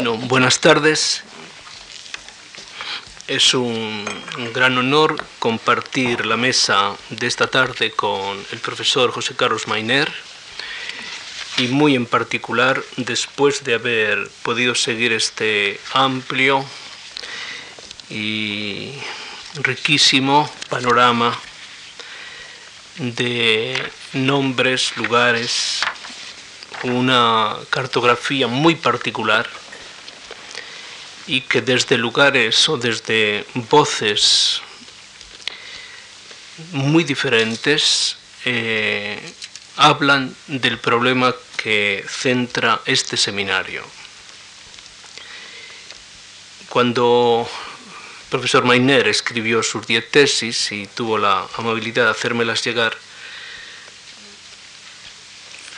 Bueno, buenas tardes. Es un, gran honor compartir la mesa de esta tarde con el profesor José Carlos Mainer y muy en particular después de haber podido seguir este amplio y riquísimo panorama de nombres, lugares, una cartografía muy particular y que desde lugares o desde voces muy diferentes eh, hablan del problema que centra este seminario. Cuando el profesor Mainer escribió sus diez tesis y tuvo la amabilidad de hacérmelas llegar,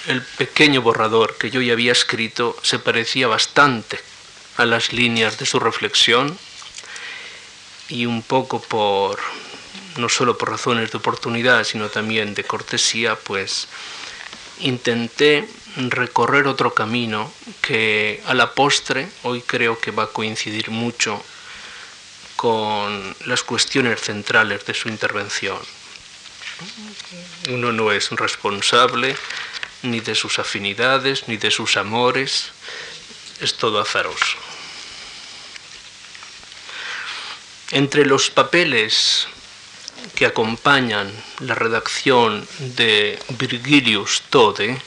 el pequeño borrador que yo ya había escrito se parecía bastante a las líneas de su reflexión y un poco por, no solo por razones de oportunidad, sino también de cortesía, pues intenté recorrer otro camino que a la postre hoy creo que va a coincidir mucho con las cuestiones centrales de su intervención. Uno no es responsable ni de sus afinidades, ni de sus amores, es todo azaroso. Entre los papeles que acompañan la redacción de Virgilius Tode,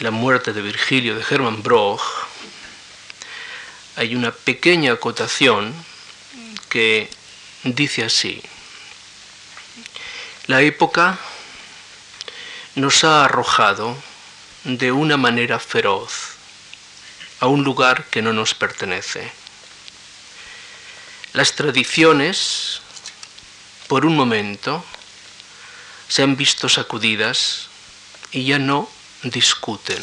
la muerte de Virgilio de Hermann Broch, hay una pequeña acotación que dice así, la época nos ha arrojado de una manera feroz a un lugar que no nos pertenece. Las tradiciones, por un momento, se han visto sacudidas y ya no discuten.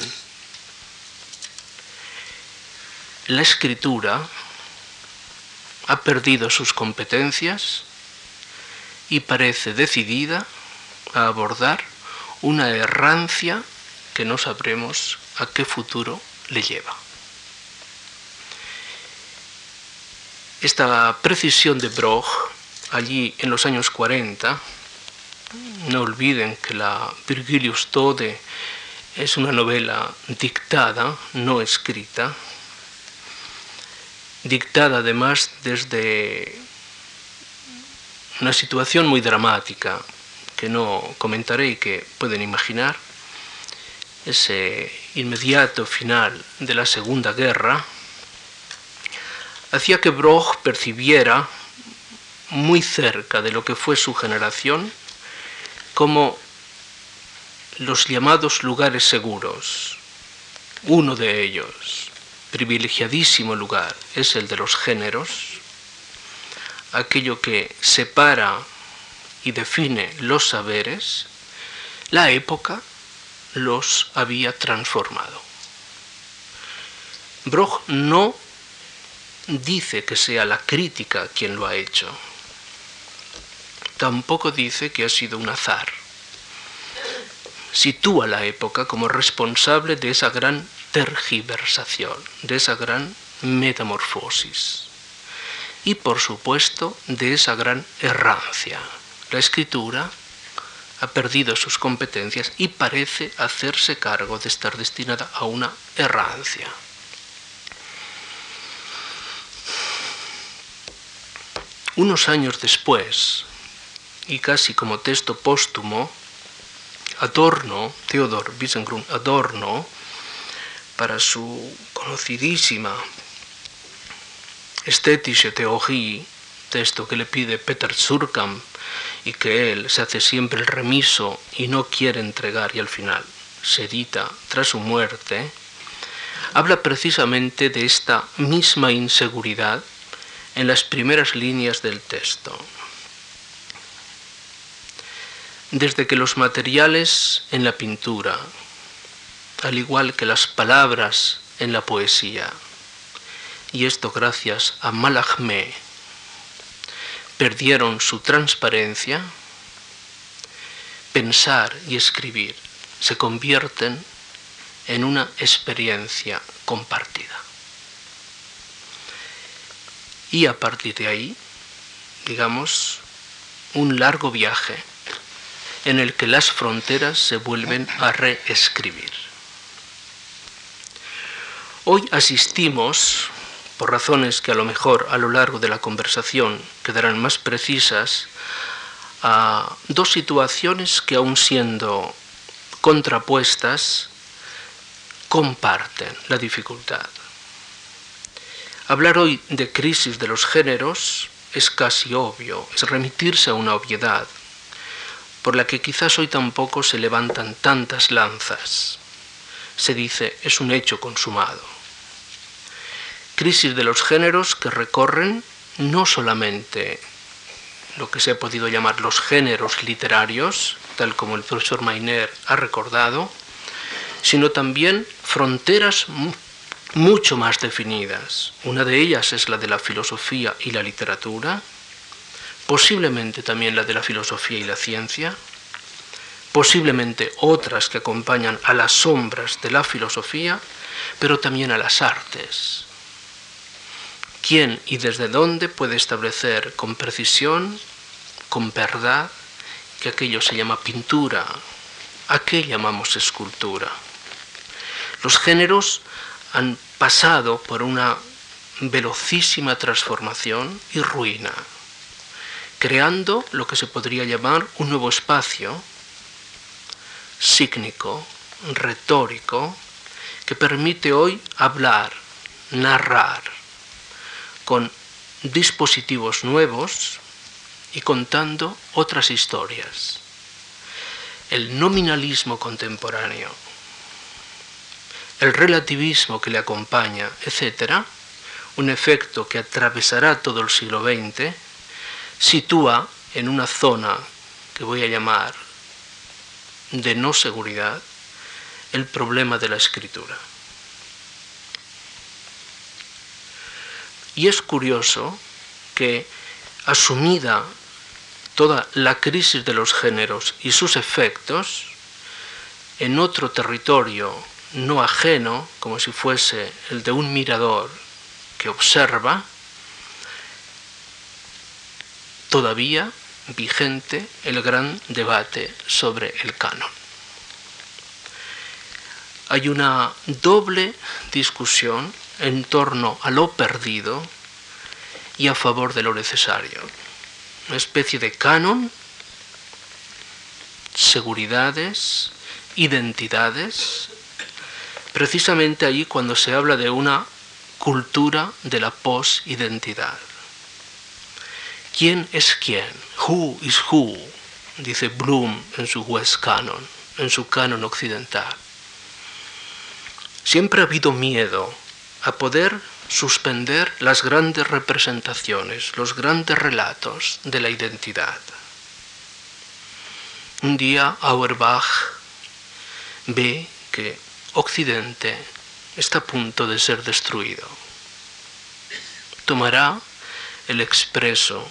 La escritura ha perdido sus competencias y parece decidida a abordar una errancia que no sabremos a qué futuro le lleva. Esta precisión de Broch, allí en los años 40, no olviden que la Virgilius Tode es una novela dictada, no escrita, dictada además desde una situación muy dramática, que no comentaré y que pueden imaginar, ese inmediato final de la Segunda Guerra, hacía que Broch percibiera muy cerca de lo que fue su generación como los llamados lugares seguros. Uno de ellos, privilegiadísimo lugar, es el de los géneros, aquello que separa y define los saberes, la época los había transformado. Broch no dice que sea la crítica quien lo ha hecho. Tampoco dice que ha sido un azar. Sitúa la época como responsable de esa gran tergiversación, de esa gran metamorfosis y por supuesto de esa gran errancia la escritura ha perdido sus competencias y parece hacerse cargo de estar destinada a una errancia. Unos años después, y casi como texto póstumo, Adorno, Theodor Wiesengrun Adorno, para su conocidísima Esthetische Theologie, texto que le pide Peter Surkamp y que él se hace siempre el remiso y no quiere entregar y al final se edita tras su muerte, habla precisamente de esta misma inseguridad en las primeras líneas del texto. Desde que los materiales en la pintura, al igual que las palabras en la poesía, y esto gracias a Malachme, perdieron su transparencia, pensar y escribir se convierten en una experiencia compartida. Y a partir de ahí, digamos, un largo viaje en el que las fronteras se vuelven a reescribir. Hoy asistimos, por razones que a lo mejor a lo largo de la conversación quedarán más precisas, a dos situaciones que aun siendo contrapuestas, comparten la dificultad. Hablar hoy de crisis de los géneros es casi obvio, es remitirse a una obviedad, por la que quizás hoy tampoco se levantan tantas lanzas. Se dice, es un hecho consumado. Crisis de los géneros que recorren no solamente lo que se ha podido llamar los géneros literarios, tal como el profesor Mainer ha recordado, sino también fronteras mucho más definidas. Una de ellas es la de la filosofía y la literatura, posiblemente también la de la filosofía y la ciencia, posiblemente otras que acompañan a las sombras de la filosofía, pero también a las artes. ¿Quién y desde dónde puede establecer con precisión, con verdad, que aquello se llama pintura, a qué llamamos escultura? Los géneros han pasado por una velocísima transformación y ruina, creando lo que se podría llamar un nuevo espacio sígnico, retórico, que permite hoy hablar, narrar, con dispositivos nuevos y contando otras historias. El nominalismo contemporáneo el relativismo que le acompaña, etc., un efecto que atravesará todo el siglo XX, sitúa en una zona que voy a llamar de no seguridad el problema de la escritura. Y es curioso que, asumida toda la crisis de los géneros y sus efectos, en otro territorio no ajeno, como si fuese el de un mirador que observa, todavía vigente el gran debate sobre el canon. Hay una doble discusión en torno a lo perdido y a favor de lo necesario. Una especie de canon, seguridades, identidades precisamente allí cuando se habla de una cultura de la posidentidad. ¿Quién es quién? Who is who? Dice Bloom en su West Canon, en su canon occidental. Siempre ha habido miedo a poder suspender las grandes representaciones, los grandes relatos de la identidad. Un día Auerbach ve que Occidente está a punto de ser destruido. Tomará el expreso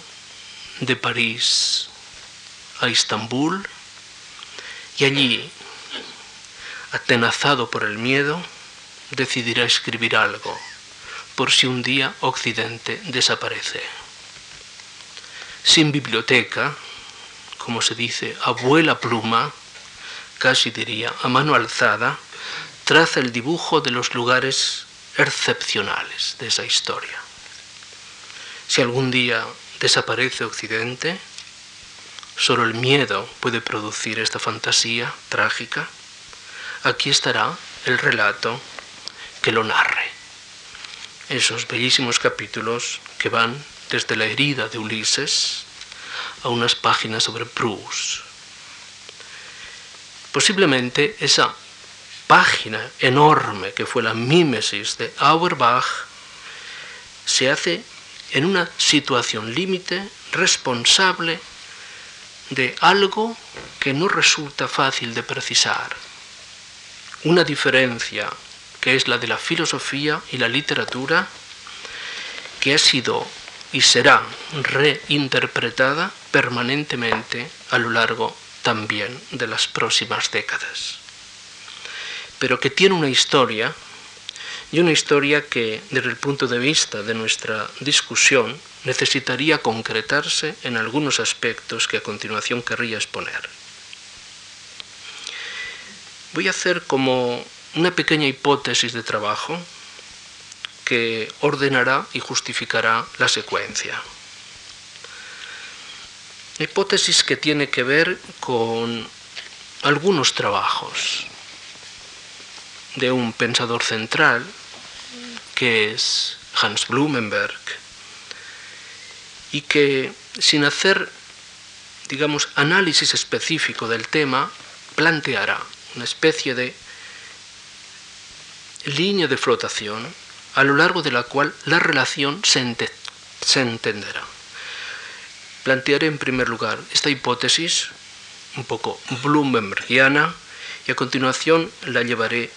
de París a Istambul y allí, atenazado por el miedo, decidirá escribir algo por si un día Occidente desaparece. Sin biblioteca, como se dice, abuela pluma, casi diría a mano alzada, traza el dibujo de los lugares excepcionales de esa historia. Si algún día desaparece Occidente, solo el miedo puede producir esta fantasía trágica. Aquí estará el relato que lo narre. Esos bellísimos capítulos que van desde la herida de Ulises a unas páginas sobre Proust. Posiblemente esa página enorme que fue la mímesis de Auerbach, se hace en una situación límite responsable de algo que no resulta fácil de precisar. Una diferencia que es la de la filosofía y la literatura, que ha sido y será reinterpretada permanentemente a lo largo también de las próximas décadas. pero que tiene una historia y una historia que desde el punto de vista de nuestra discusión necesitaría concretarse en algunos aspectos que a continuación querría exponer. Voy a hacer como una pequeña hipótesis de trabajo que ordenará y justificará la secuencia. Hipótesis que tiene que ver con algunos trabajos de un pensador central que es Hans Blumenberg y que sin hacer digamos análisis específico del tema planteará una especie de línea de flotación a lo largo de la cual la relación se, entenderá. Plantearé en primer lugar esta hipótesis un poco Blumenbergiana y a continuación la llevaré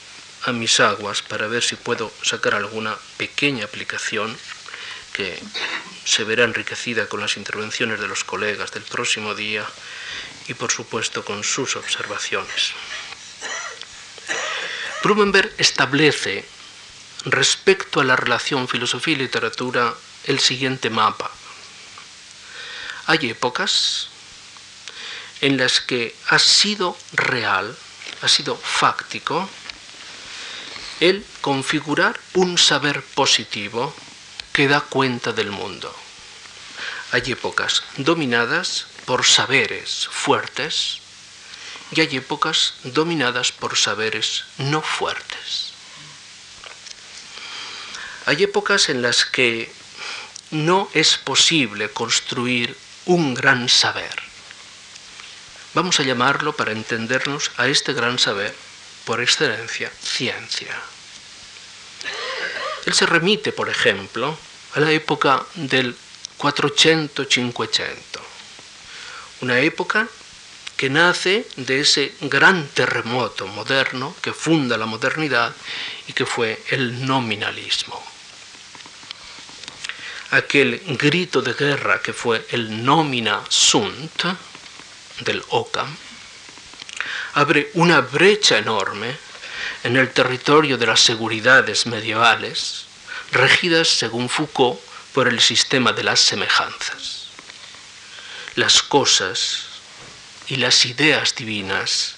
a mis aguas para ver si puedo sacar alguna pequeña aplicación que se verá enriquecida con las intervenciones de los colegas del próximo día y por supuesto con sus observaciones. Blumenberg establece respecto a la relación filosofía y literatura el siguiente mapa. Hay épocas en las que ha sido real, ha sido fáctico, el configurar un saber positivo que da cuenta del mundo. Hay épocas dominadas por saberes fuertes, y hay épocas dominadas por saberes no fuertes. Hay épocas en las que no es posible construir un gran saber. Vamos a llamarlo, para entendernos, a este gran saber, por excelencia, ciencia. Él se remite, por ejemplo, a la época del 400-500, una época que nace de ese gran terremoto moderno que funda la modernidad y que fue el nominalismo. Aquel grito de guerra que fue el nomina sunt del Ockham abre una brecha enorme en el territorio de las seguridades medievales, regidas, según Foucault, por el sistema de las semejanzas. Las cosas y las ideas divinas,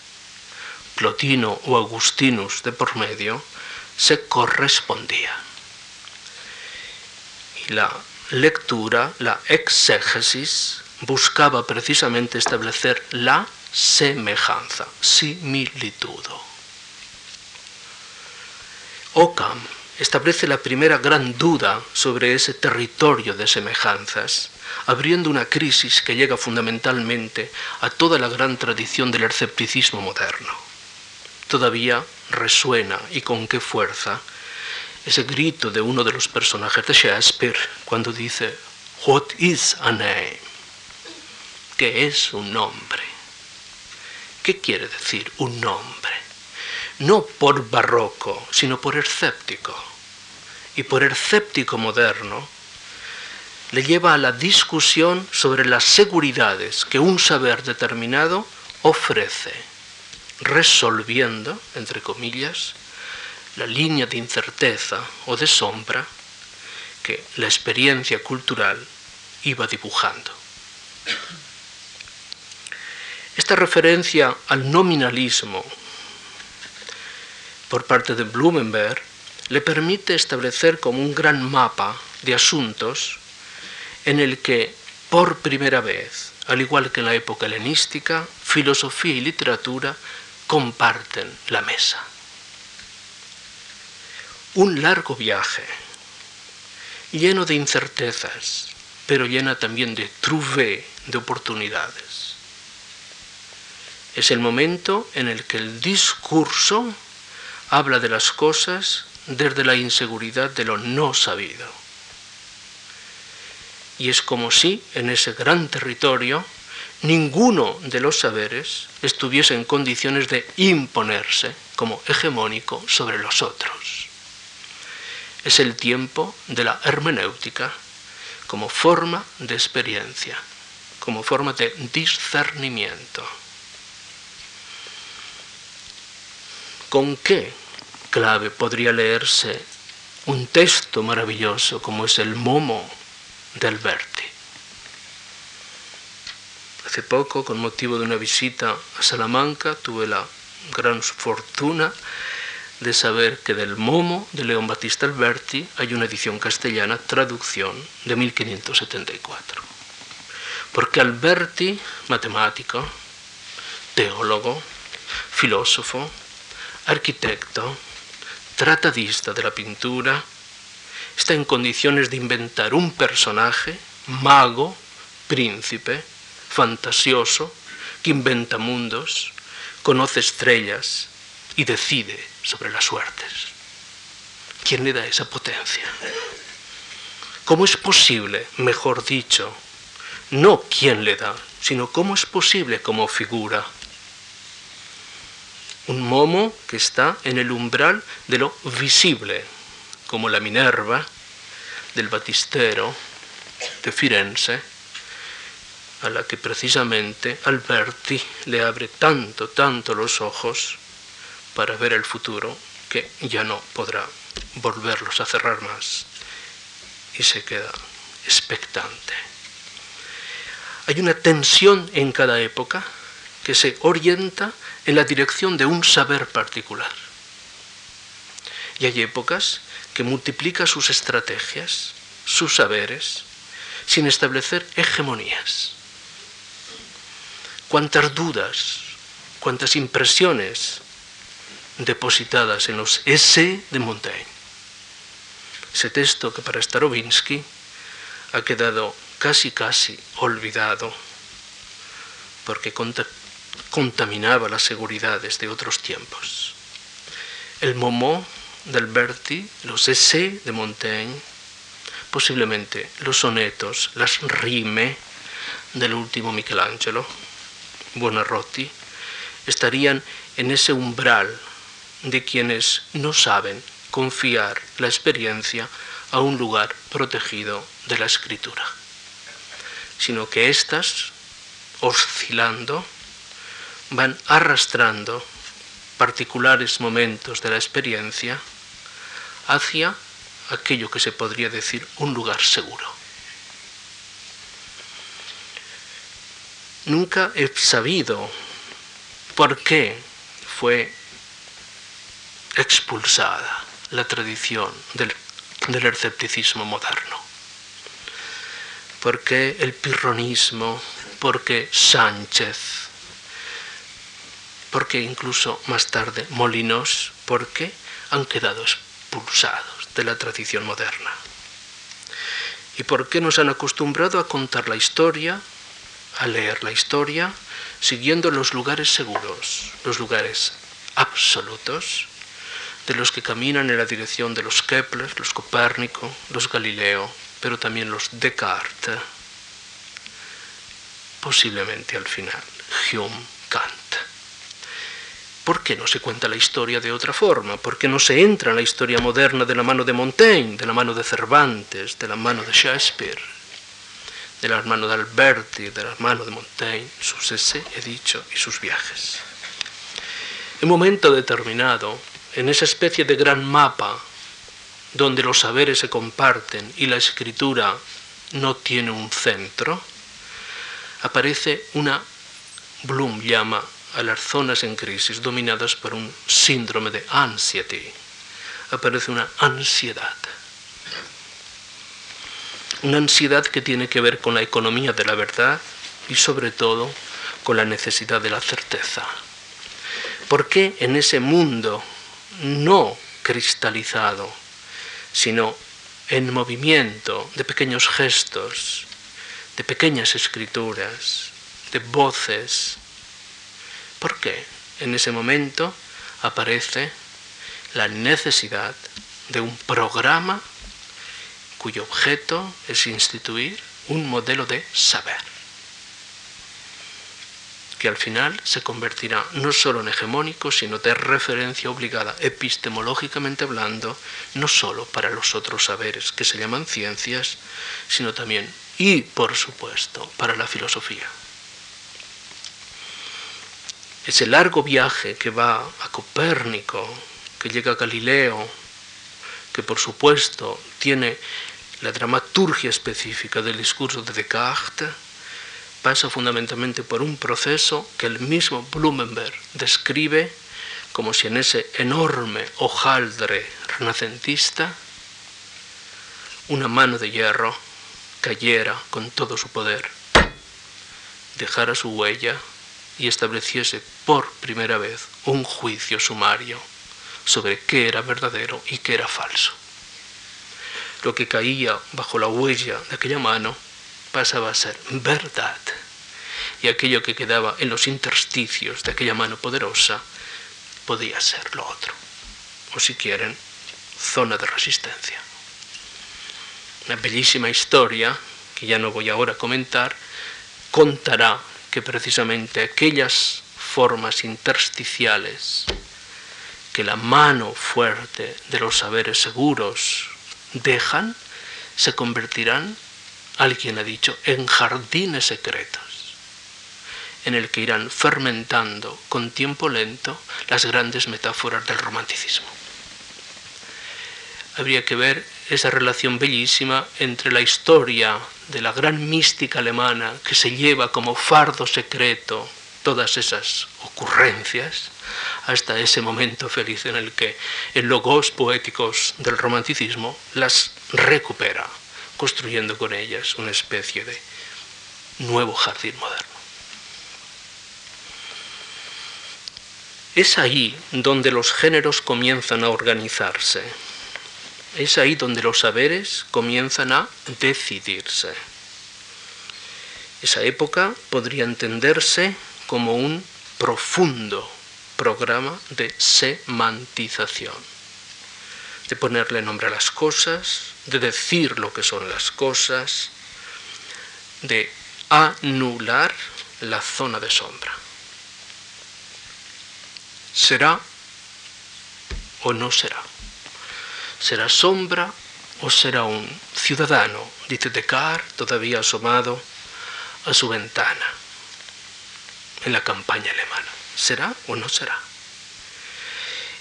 Plotino o Agustinus de por medio, se correspondían. Y la lectura, la exégesis, buscaba precisamente establecer la semejanza, similitud. Ockham establece la primera gran duda sobre ese territorio de semejanzas abriendo una crisis que llega fundamentalmente a toda la gran tradición del escepticismo moderno. Todavía resuena, y con qué fuerza, ese grito de uno de los personajes de Shakespeare cuando dice, What is a name? ¿Qué es un nombre? ¿Qué quiere decir un nombre? No por barroco, sino por escéptico. Y por escéptico moderno, le lleva a la discusión sobre las seguridades que un saber determinado ofrece, resolviendo, entre comillas, la línea de incerteza o de sombra que la experiencia cultural iba dibujando. Esta referencia al nominalismo por parte de Blumenberg le permite establecer como un gran mapa de asuntos en el que por primera vez, al igual que en la época helenística, filosofía y literatura comparten la mesa. Un largo viaje, lleno de incertezas, pero llena también de trouvé, de oportunidades. Es el momento en el que el discurso habla de las cosas desde la inseguridad de lo no sabido y es como si en ese gran territorio ninguno de los saberes estuviese en condiciones de imponerse como hegemónico sobre los otros. Es el tiempo de la hermenéutica como forma de experiencia, como forma de discernimiento. ¿Con qué clave podría leerse un texto maravilloso como es el Momo de Alberti? Hace poco, con motivo de una visita a Salamanca, tuve la gran fortuna de saber que del Momo de León Battista Alberti hay una edición castellana, traducción de 1574. Porque Alberti, matemático, teólogo, filósofo, arquitecto, tratadista de la pintura, está en condiciones de inventar un personaje, mago, príncipe, fantasioso, que inventa mundos, conoce estrellas y decide sobre las suertes. ¿Quién le da esa potencia? ¿Cómo es posible, mejor dicho, no quién le da, sino cómo es posible como figura? Un momo que está en el umbral de lo visible, como la Minerva del Batistero de Firenze, a la que precisamente Alberti le abre tanto, tanto los ojos para ver el futuro que ya no podrá volverlos a cerrar más y se queda expectante. Hay una tensión en cada época que se orienta en la dirección de un saber particular. Y hay épocas que multiplica sus estrategias, sus saberes, sin establecer hegemonías cuántas dudas, cuántas impresiones depositadas en los S de Montaigne. Ese texto que para Starobinsky ha quedado casi casi olvidado porque contaminaba las seguridades de otros tiempos. El Momo de Alberti, los S de Montaigne, posiblemente los sonetos, las rime del último Michelangelo, Buonarroti, estarían en ese umbral de quienes no saben confiar la experiencia a un lugar protegido de la escritura, sino que éstas, oscilando, van arrastrando particulares momentos de la experiencia hacia aquello que se podría decir un lugar seguro. Nunca he sabido por qué fue expulsada la tradición del, escepticismo moderno. ¿Por qué el pirronismo? ¿Por qué Sánchez? ¿Por qué incluso más tarde Molinos? ¿Por qué han quedado expulsados de la tradición moderna? ¿Y por qué nos han acostumbrado a contar la historia a leer la historia siguiendo los lugares seguros, los lugares absolutos, de los que caminan en la dirección de los Kepler, los Copérnico, los Galileo, pero también los Descartes, posiblemente al final Hume, Kant. ¿Por qué no se cuenta la historia de otra forma? ¿Por qué no se entra en la historia moderna de la mano de Montaigne, de la mano de Cervantes, de la mano de Shakespeare? del hermano de Alberti, del hermano de Montaigne, sus ese he dicho y sus viajes. En momento determinado, en esa especie de gran mapa donde los saberes se comparten y la escritura no tiene un centro, aparece una, Bloom llama a las zonas en crisis dominadas por un síndrome de anxiety, aparece una ansiedad una ansiedad que tiene que ver con la economía de la verdad y sobre todo con la necesidad de la certeza. ¿Por qué en ese mundo no cristalizado, sino en movimiento de pequeños gestos, de pequeñas escrituras, de voces, ¿por qué en ese momento aparece la necesidad de un programa cuyo objeto es instituir un modelo de saber, que al final se convertirá no solo en hegemónico, sino de referencia obligada epistemológicamente hablando, no solo para los otros saberes que se llaman ciencias, sino también y, por supuesto, para la filosofía. Ese largo viaje que va a Copérnico, que llega a Galileo, que por supuesto tiene la dramaturgia específica del discurso de Descartes, pasa fundamentalmente por un proceso que el mismo Blumenberg describe como si en ese enorme hojaldre renacentista una mano de hierro cayera con todo su poder, dejara su huella y estableciese por primera vez un juicio sumario sobre qué era verdadero y qué era falso. Lo que caía bajo la huella de aquella mano pasaba a ser verdad y aquello que quedaba en los intersticios de aquella mano poderosa podía ser lo otro, o si quieren, zona de resistencia. Una bellísima historia, que ya no voy ahora a comentar, contará que precisamente aquellas formas intersticiales que la mano fuerte de los saberes seguros dejan, se convertirán, alguien ha dicho, en jardines secretos, en el que irán fermentando con tiempo lento las grandes metáforas del romanticismo. Habría que ver esa relación bellísima entre la historia de la gran mística alemana que se lleva como fardo secreto todas esas ocurrencias, hasta ese momento feliz en el que en logos poéticos del romanticismo las recupera, construyendo con ellas una especie de nuevo jardín moderno. Es ahí donde los géneros comienzan a organizarse. Es ahí donde los saberes comienzan a decidirse. Esa época podría entenderse como un profundo programa de semantización, de ponerle nombre a las cosas, de decir lo que son las cosas, de anular la zona de sombra. ¿Será o no será? ¿Será sombra o será un ciudadano? Dice Descartes, todavía asomado a su ventana en la campaña alemana. ¿Será o no será?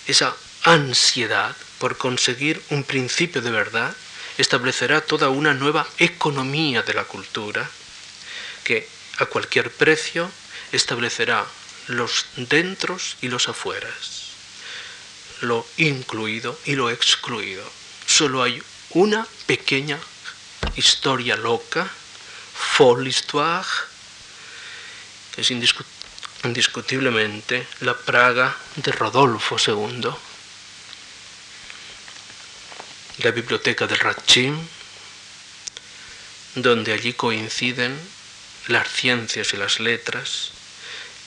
Esa ansiedad por conseguir un principio de verdad establecerá toda una nueva economía de la cultura que a cualquier precio establecerá los dentros y los afueras, lo incluido y lo excluido. Solo hay una pequeña historia loca, folle histoire, que es indiscutible indiscutiblemente la Praga de Rodolfo II, la biblioteca de Ratchim, donde allí coinciden las ciencias y las letras,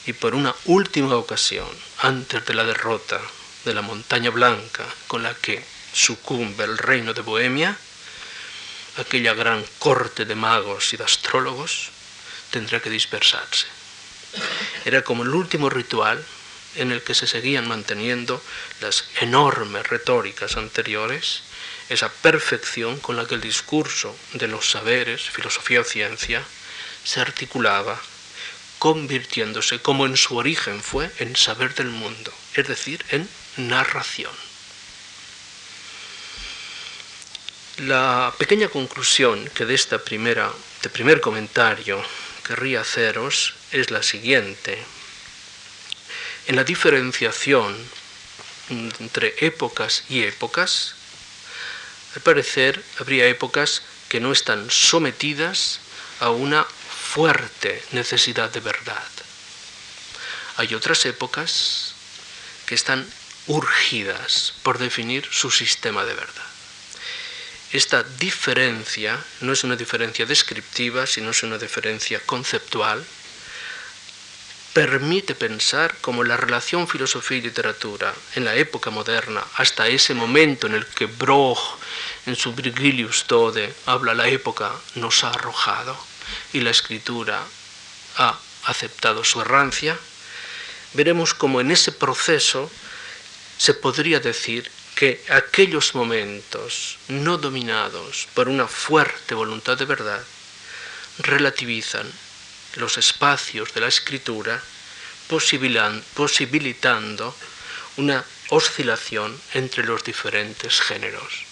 y por una última ocasión, antes de la derrota de la montaña blanca con la que sucumbe el reino de Bohemia, aquella gran corte de magos y de astrólogos tendrá que dispersarse. Era como el último ritual en el que se seguían manteniendo las enormes retóricas anteriores, esa perfección con la que el discurso de los saberes, filosofía o ciencia, se articulaba, convirtiéndose, como en su origen fue, en saber del mundo, es decir, en narración. La pequeña conclusión que de esta primera, de primer comentario querría haceros es la siguiente. En la diferenciación entre épocas y épocas, al parecer habría épocas que no están sometidas a una fuerte necesidad de verdad. Hay otras épocas que están urgidas por definir su sistema de verdad. Esta diferencia no es una diferencia descriptiva, sino es una diferencia conceptual. Permite pensar cómo la relación filosofía y literatura en la época moderna, hasta ese momento en el que Broch en su Virgilius Tode habla la época, nos ha arrojado y la escritura ha aceptado su errancia, veremos cómo en ese proceso se podría decir que aquellos momentos no dominados por una fuerte voluntad de verdad relativizan los espacios de la escritura posibilitando una oscilación entre los diferentes géneros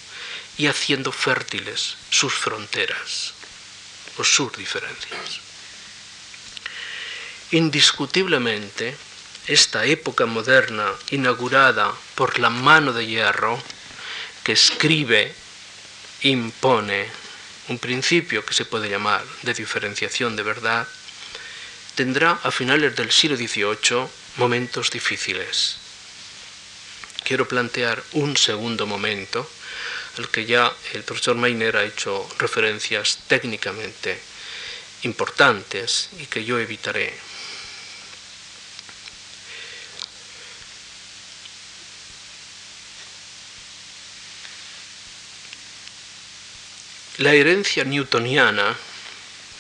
y haciendo fértiles sus fronteras o sus diferencias. Indiscutiblemente, esta época moderna inaugurada por la mano de hierro que escribe, impone un principio que se puede llamar de diferenciación de verdad, tendrá a finales del siglo XVIII momentos difíciles. Quiero plantear un segundo momento al que ya el profesor Meiner ha hecho referencias técnicamente importantes y que yo evitaré la herencia newtoniana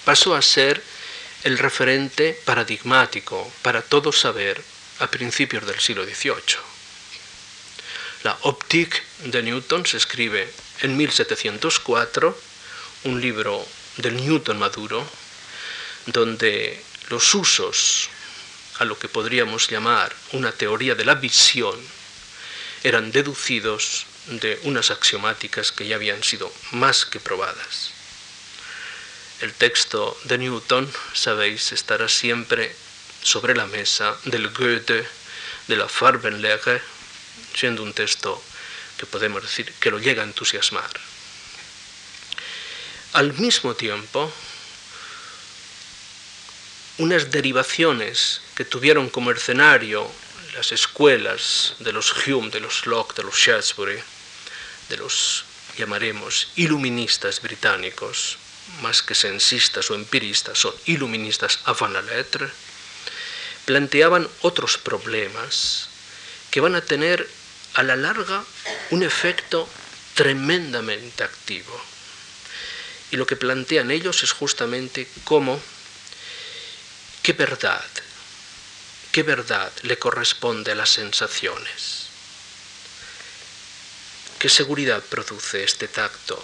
pasó a ser el referente paradigmático para todo saber a principios del siglo XVIII. La Optique de Newton se escribe en 1704, un libro del Newton maduro, donde los usos a lo que podríamos llamar una teoría de la visión eran deducidos de unas axiomáticas que ya habían sido más que probadas. El texto de Newton, sabéis, estará siempre sobre la mesa del Goethe, de la Farbenlehre, siendo un texto que podemos decir que lo llega a entusiasmar. Al mismo tiempo, unas derivaciones que tuvieron como escenario las escuelas de los Hume, de los Locke, de los Shaftesbury, de los llamaremos iluministas británicos, más que sensistas o empiristas, son iluministas avant la lettre, planteaban otros problemas que van a tener a la larga un efecto tremendamente activo. Y lo que plantean ellos es justamente cómo, qué verdad, qué verdad le corresponde a las sensaciones. ¿Qué seguridad produce este tacto?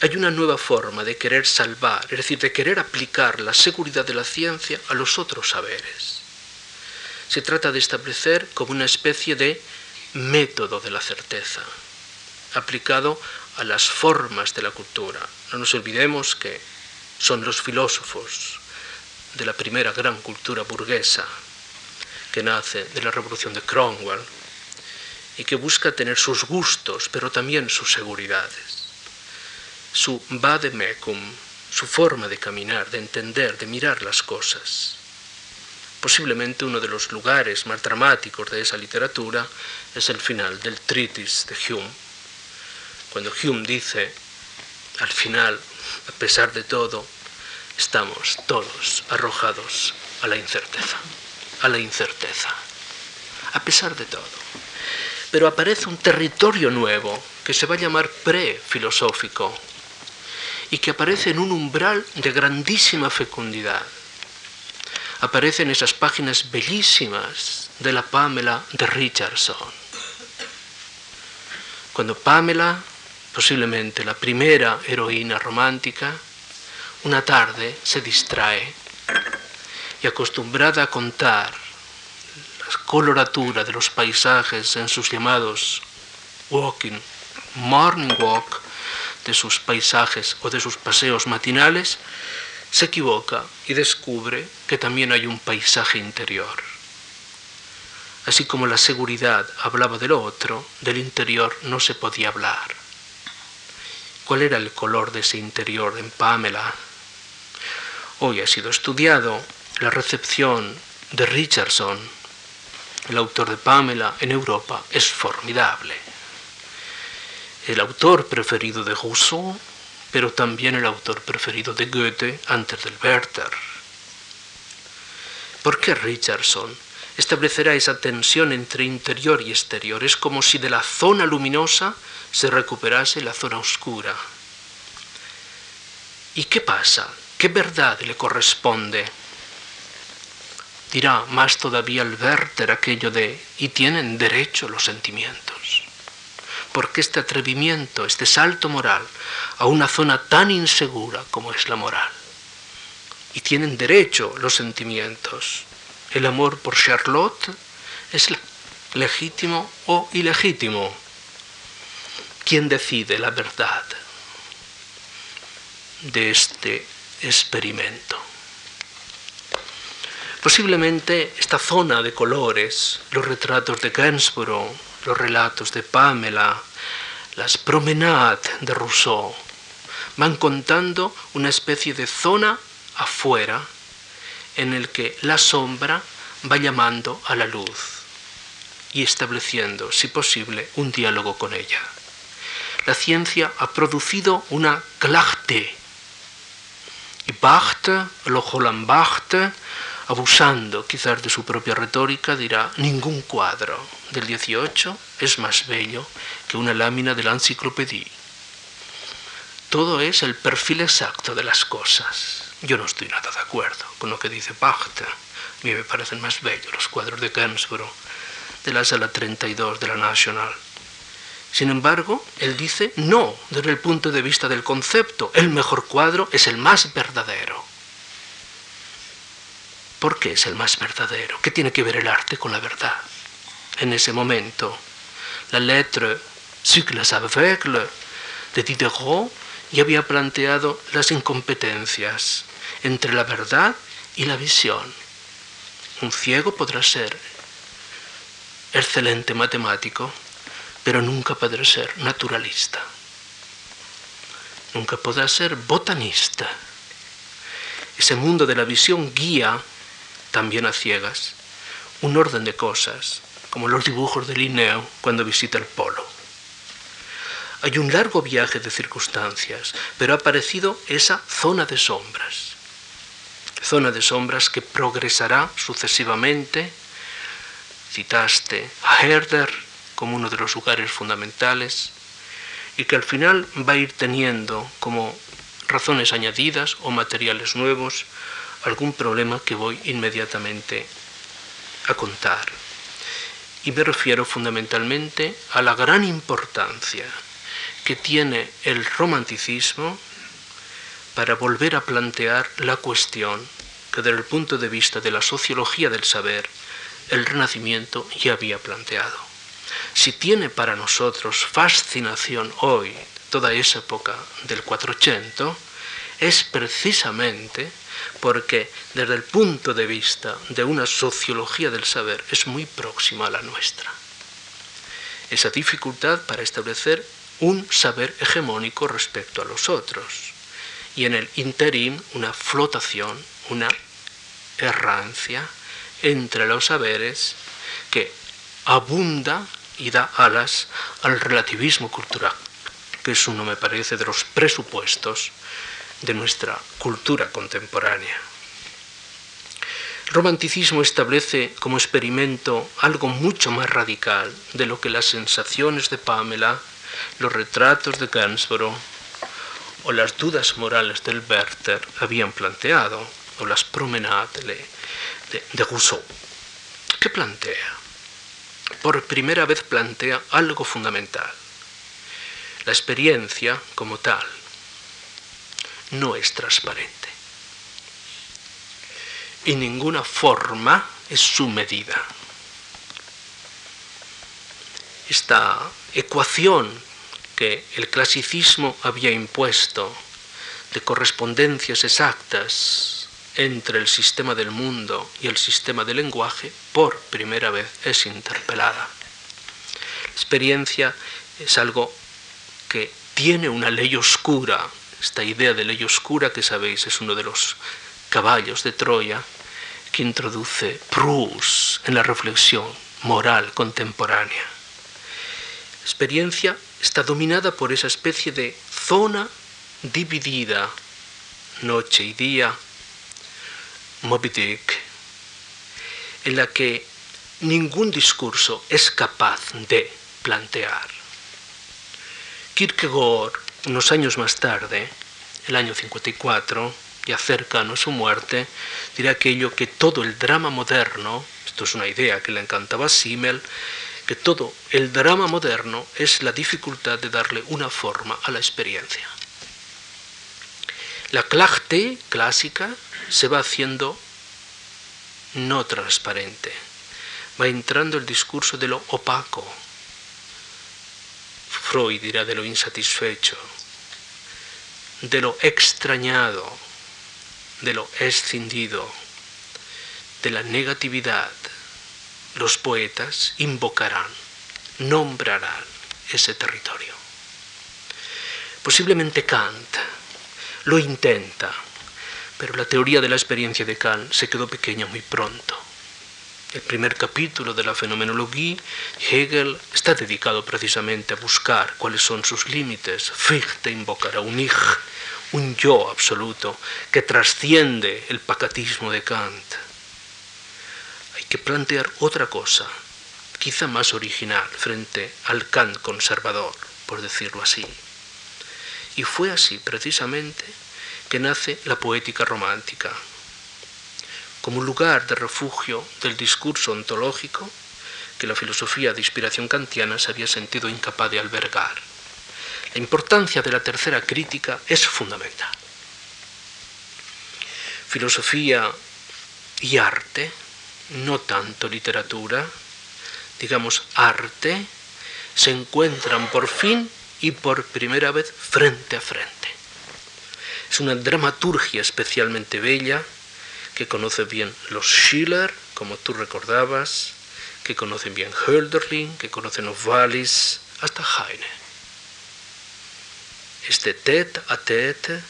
Hay una nueva forma de querer salvar, es decir, de querer aplicar la seguridad de la ciencia a los otros saberes. Se trata de establecer como una especie de método de la certeza, aplicado a las formas de la cultura. No nos olvidemos que son los filósofos de la primera gran cultura burguesa, que nace de la revolución de Cromwell y que busca tener sus gustos, pero también sus seguridades. Su vademecum, su forma de caminar, de entender, de mirar las cosas. Posiblemente uno de los lugares más dramáticos de esa literatura es el final del Treatise de Hume, cuando Hume dice, al final, a pesar de todo, estamos todos arrojados a la incerteza a la incerteza, a pesar de todo. Pero aparece un territorio nuevo que se va a llamar pre-filosófico y que aparece en un umbral de grandísima fecundidad. Aparecen esas páginas bellísimas de la Pamela de Richardson. Cuando Pamela, posiblemente la primera heroína romántica, una tarde se distrae acostumbrada a contar la coloratura de los paisajes en sus llamados walking, morning walk, de sus paisajes o de sus paseos matinales, se equivoca y descubre que también hay un paisaje interior. Así como la seguridad hablaba de lo otro, del interior no se podía hablar. ¿Cuál era el color de ese interior en Pamela? Hoy ha sido estudiado la recepción de Richardson, el autor de Pamela, en Europa es formidable. El autor preferido de Rousseau, pero también el autor preferido de Goethe antes del Werther. ¿Por qué Richardson establecerá esa tensión entre interior y exterior? Es como si de la zona luminosa se recuperase la zona oscura. ¿Y qué pasa? ¿Qué verdad le corresponde dirá más todavía el Werther aquello de y tienen derecho los sentimientos. Porque este atrevimiento, este salto moral a una zona tan insegura como es la moral, y tienen derecho los sentimientos. El amor por Charlotte es legítimo o ilegítimo. ¿Quién decide la verdad de este experimento? Posiblemente esta zona de colores, los retratos de Gainsborough, los relatos de Pamela, las promenades de Rousseau, van contando una especie de zona afuera en el que la sombra va llamando a la luz y estableciendo, si posible, un diálogo con ella. La ciencia ha producido una clarté. Y Barthes, el Holland abusando quizás de su propia retórica, dirá, ningún cuadro del 18 es más bello que una lámina de la enciclopedia. Todo es el perfil exacto de las cosas. Yo no estoy nada de acuerdo con lo que dice Barthes. A mí me parecen más bellos los cuadros de Gainsborough de la sala 32 de la National. Sin embargo, él dice, no, desde el punto de vista del concepto, el mejor cuadro es el más verdadero. ¿Por qué es el más verdadero? ¿Qué tiene que ver el arte con la verdad? En ese momento, la lettre Sur les aveugles de Diderot ya había planteado las incompetencias entre la verdad y la visión. Un ciego podrá ser excelente matemático, pero nunca podrá ser naturalista. Nunca podrá ser botanista. Ese mundo de la visión guía, también a ciegas, un orden de cosas, como los dibujos de Linneo cuando visita el polo. Hay un largo viaje de circunstancias, pero ha aparecido esa zona de sombras. Zona de sombras que progresará sucesivamente. Citaste a Herder como uno de los lugares fundamentales y que al final va a ir teniendo como razones añadidas o materiales nuevos algún problema que voy inmediatamente a contar. Y me refiero fundamentalmente a la gran importancia que tiene el romanticismo para volver a plantear la cuestión que desde el punto de vista de la sociología del saber el Renacimiento ya había planteado. Si tiene para nosotros fascinación hoy toda esa época del 480, es precisamente porque desde el punto de vista de una sociología del saber es muy próxima a la nuestra. Esa dificultad para establecer un saber hegemónico respecto a los otros. Y en el interim una flotación, una errancia entre los saberes que abunda y da alas al relativismo cultural, que es uno, me parece, de los presupuestos de nuestra cultura contemporánea. El romanticismo establece como experimento algo mucho más radical de lo que las sensaciones de Pamela los retratos de Gainsborough o las dudas morales del Werther habían planteado, o las promenades de, de Rousseau. ¿Qué plantea? Por primera vez plantea algo fundamental. La experiencia, como tal, no es transparente. Y ninguna forma es su medida. Esta ecuación que el clasicismo había impuesto de correspondencias exactas entre el sistema del mundo y el sistema del lenguaje, por primera vez es interpelada. La experiencia es algo que tiene una ley oscura. Esta idea de ley oscura que sabéis es uno de los caballos de Troya que introduce Proust en la reflexión moral contemporánea. La experiencia está dominada por esa especie de zona dividida, noche y día, Moby Dick, en la que ningún discurso es capaz de plantear. Kierkegaard, unos años más tarde, el año 54, ya cercano a su muerte, dirá aquello que todo el drama moderno, esto es una idea que le encantaba a Simmel, que todo el drama moderno es la dificultad de darle una forma a la experiencia. La clarté clásica se va haciendo no transparente. Va entrando el discurso de lo opaco. Freud dirá de lo insatisfecho, de lo extrañado, de lo escindido, de la negatividad. Los poetas invocarán, nombrarán ese territorio. Posiblemente Kant lo intenta, pero la teoría de la experiencia de Kant se quedó pequeña muy pronto. El primer capítulo de la fenomenología, Hegel está dedicado precisamente a buscar cuáles son sus límites. Fichte invocará un ich, un yo absoluto que trasciende el pacatismo de Kant. Hay que plantear otra cosa, quizá más original, frente al Kant conservador, por decirlo así. Y fue así precisamente que nace la poética romántica, como un lugar de refugio del discurso ontológico que la filosofía de inspiración kantiana se había sentido incapaz de albergar. La importancia de la tercera crítica es fundamental. Filosofía y arte, no tanto literatura, digamos arte, se encuentran por fin y por primera vez frente a frente. Es una dramaturgia especialmente bella que conoce bien los Schiller, como tú recordabas, que conocen bien Hölderlin, que conocen Novalis, hasta Heine. Este tete a tete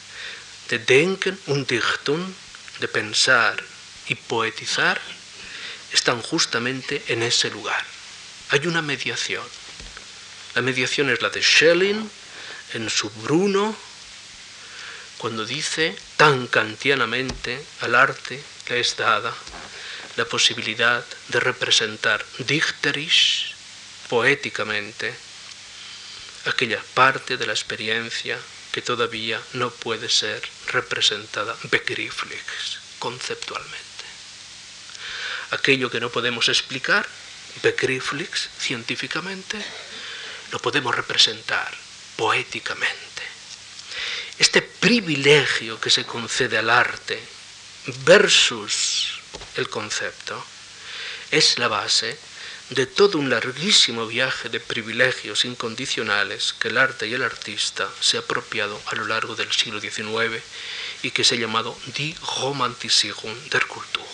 de denken und dichten, de pensar y poetizar, están justamente en ese lugar. Hay una mediación. La mediación es la de Schelling en su Bruno, cuando dice tan kantianamente al arte le es dada la posibilidad de representar dichterisch, poéticamente, aquella parte de la experiencia que todavía no puede ser representada begrifflich, conceptualmente. Aquello que no podemos explicar, begrifflich, científicamente, lo podemos representar poéticamente. Este privilegio que se concede al arte versus el concepto es la base de todo un larguísimo viaje de privilegios incondicionales que el arte y el artista se ha apropiado a lo largo del siglo XIX y que se ha llamado Die Romantisierung der Kultur,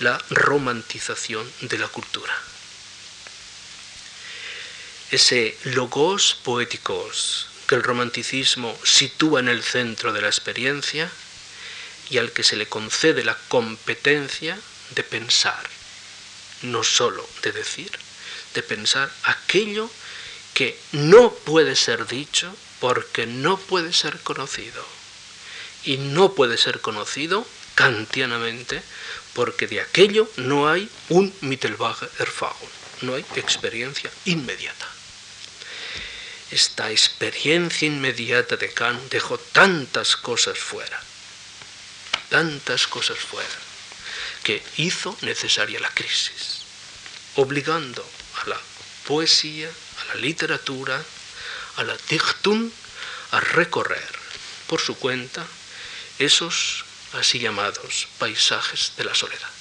la romantización de la cultura. Ese logos poéticos que el romanticismo sitúa en el centro de la experiencia y al que se le concede la competencia de pensar, no sólo de decir, de pensar aquello que no puede ser dicho porque no puede ser conocido. Y no puede ser conocido kantianamente porque de aquello no hay un Mittelbach Erfahrung, no hay experiencia inmediata. Esta experiencia inmediata de Kant dejó tantas cosas fuera, tantas cosas fuera, que hizo necesaria la crisis, obligando a la poesía, a la literatura, a la Dichtung, a recorrer por su cuenta esos así llamados paisajes de la soledad.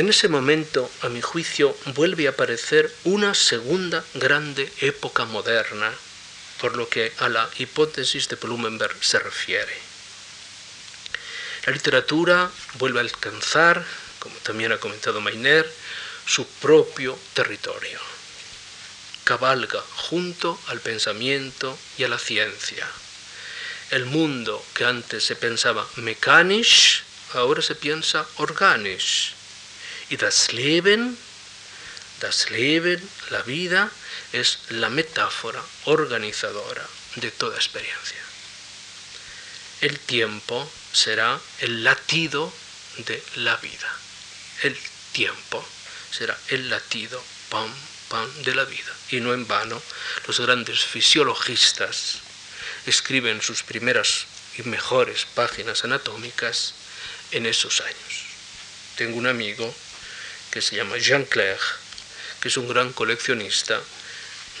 En ese momento, a mi juicio, vuelve a aparecer una segunda grande época moderna, por lo que a la hipótesis de Blumenberg se refiere. La literatura vuelve a alcanzar, como también ha comentado Mainer, su propio territorio. Cabalga junto al pensamiento y a la ciencia. El mundo que antes se pensaba mecanisch, ahora se piensa organisch y das Leben, das Leben, la vida, es la metáfora organizadora de toda experiencia. El tiempo será el latido de la vida. El tiempo será el latido, pam, pam, de la vida. Y no en vano, los grandes fisiologistas escriben sus primeras y mejores páginas anatómicas en esos años. Tengo un amigo que se llama Jean Clerc, que es un gran coleccionista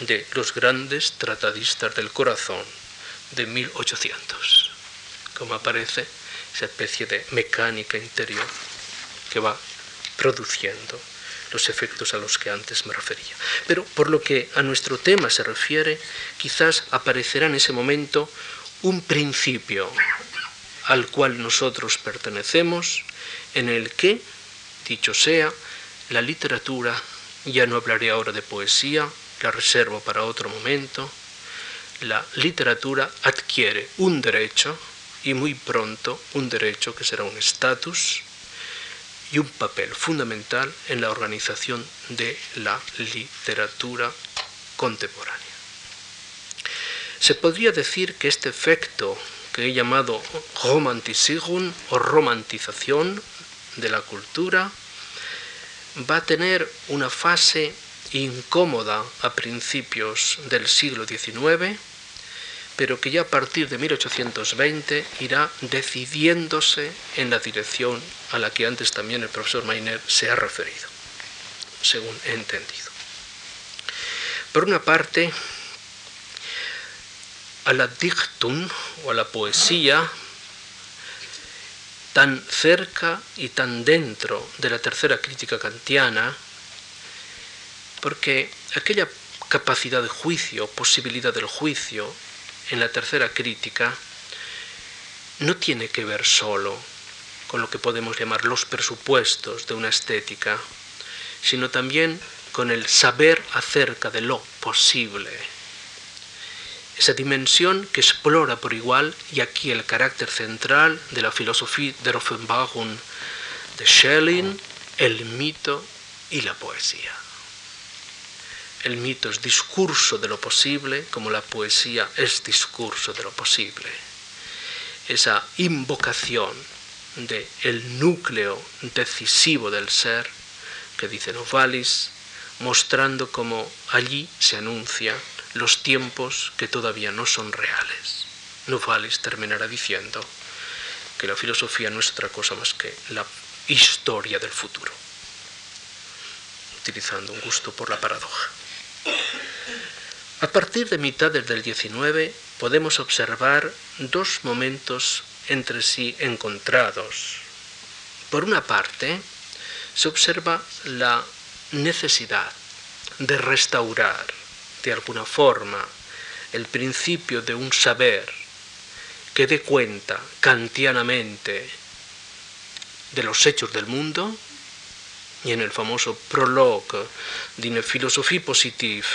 de los grandes tratadistas del corazón, de 1800, como aparece esa especie de mecánica interior que va produciendo los efectos a los que antes me refería. Pero por lo que a nuestro tema se refiere, quizás aparecerá en ese momento un principio al cual nosotros pertenecemos, en el que, dicho sea, la literatura, ya no hablaré ahora de poesía, la reservo para otro momento, la literatura adquiere un derecho y muy pronto un derecho que será un estatus y un papel fundamental en la organización de la literatura contemporánea. Se podría decir que este efecto que he llamado romanticismo o romantización de la cultura va a tener una fase incómoda a principios del siglo XIX, pero que ya a partir de 1820 irá decidiéndose en la dirección a la que antes también el profesor Mainer se ha referido, según he entendido. Por una parte, a la dictum o a la poesía tan cerca y tan dentro de la tercera crítica kantiana, porque aquella capacidad de juicio, posibilidad del juicio en la tercera crítica, no tiene que ver solo con lo que podemos llamar los presupuestos de una estética, sino también con el saber acerca de lo posible. Esa dimensión que explora por igual, y aquí el carácter central de la filosofía de Offenbachung de Schelling, el mito y la poesía. El mito es discurso de lo posible, como la poesía es discurso de lo posible. Esa invocación de el núcleo decisivo del ser, que dice Novalis, mostrando cómo allí se anuncia los tiempos que todavía no son reales. Novalis terminará diciendo que la filosofía no es otra cosa más que la historia del futuro, utilizando un gusto por la paradoja. A partir de mitades del 19 podemos observar dos momentos entre sí encontrados. Por una parte, se observa la necesidad de restaurar de alguna forma el principio de un saber que dé cuenta kantianamente de los hechos del mundo y en el famoso prologue de una Philosophie positive,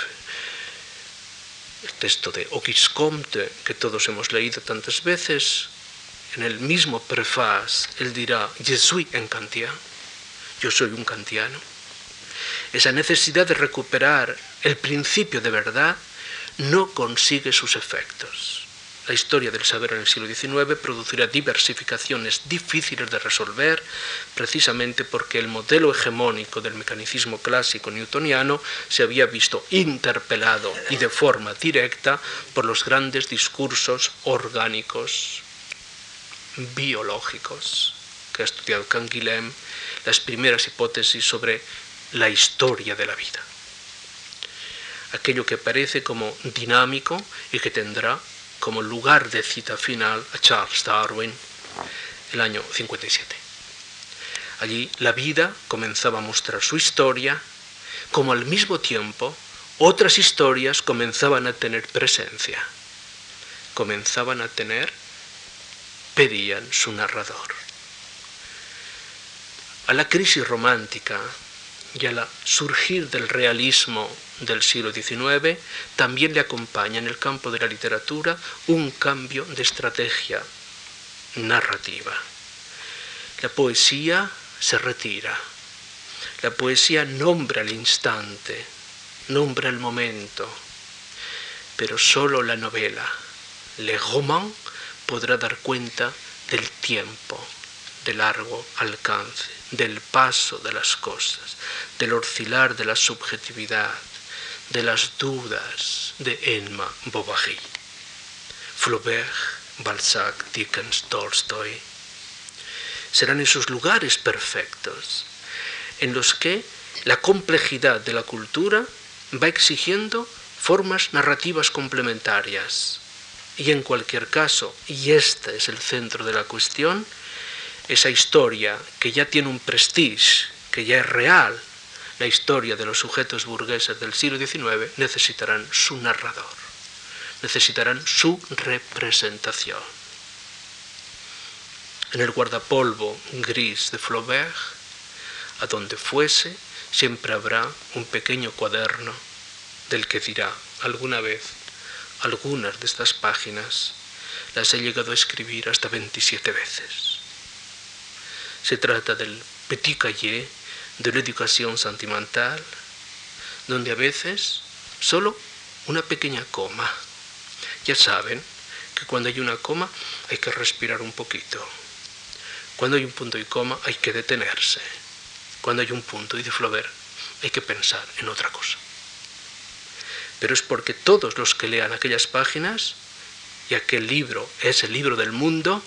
el texto de Auguste Comte, que todos hemos leído tantas veces, en el mismo preface, él dirá, Je suis un kantien, yo soy un kantiano. Esa necesidad de recuperar el principio de verdad no consigue sus efectos. La historia del saber en el siglo XIX producirá diversificaciones difíciles de resolver, precisamente porque el modelo hegemónico del mecanicismo clásico newtoniano se había visto interpelado y de forma directa por los grandes discursos orgánicos, biológicos, que ha estudiado Canguilhem, las primeras hipótesis sobre la historia de la vida. Aquello que parece como dinámico y que tendrá como lugar de cita final a Charles Darwin el año 57. Allí la vida comenzaba a mostrar su historia, como al mismo tiempo otras historias comenzaban a tener presencia, comenzaban a tener, pedían su narrador. A la crisis romántica y al surgir del realismo del siglo XIX, también le acompaña en el campo de la literatura un cambio de estrategia narrativa. La poesía se retira, la poesía nombra el instante, nombra el momento, pero solo la novela, le roman, podrá dar cuenta del tiempo de largo alcance, del paso de las cosas, del oscilar de la subjetividad, de las dudas de Emma Bovary. Flaubert, Balzac, Dickens, Tolstoy. Serán esos lugares perfectos en los que la complejidad de la cultura va exigiendo formas narrativas complementarias. Y en cualquier caso, y este es el centro de la cuestión, esa historia que ya tiene un prestige, que ya es real, la historia de los sujetos burgueses del siglo XIX, necesitarán su narrador, necesitarán su representación. En el guardapolvo gris de Flaubert, a donde fuese, siempre habrá un pequeño cuaderno del que dirá alguna vez algunas de estas páginas las he llegado a escribir hasta 27 veces. Se trata del Petit Cahier de la educación sentimental, donde a veces solo una pequeña coma. Ya saben que cuando hay una coma hay que respirar un poquito. Cuando hay un punto y coma hay que detenerse. Cuando hay un punto y de Flaubert hay que pensar en otra cosa. Pero es porque todos los que lean aquellas páginas, y aquel libro es el libro del mundo,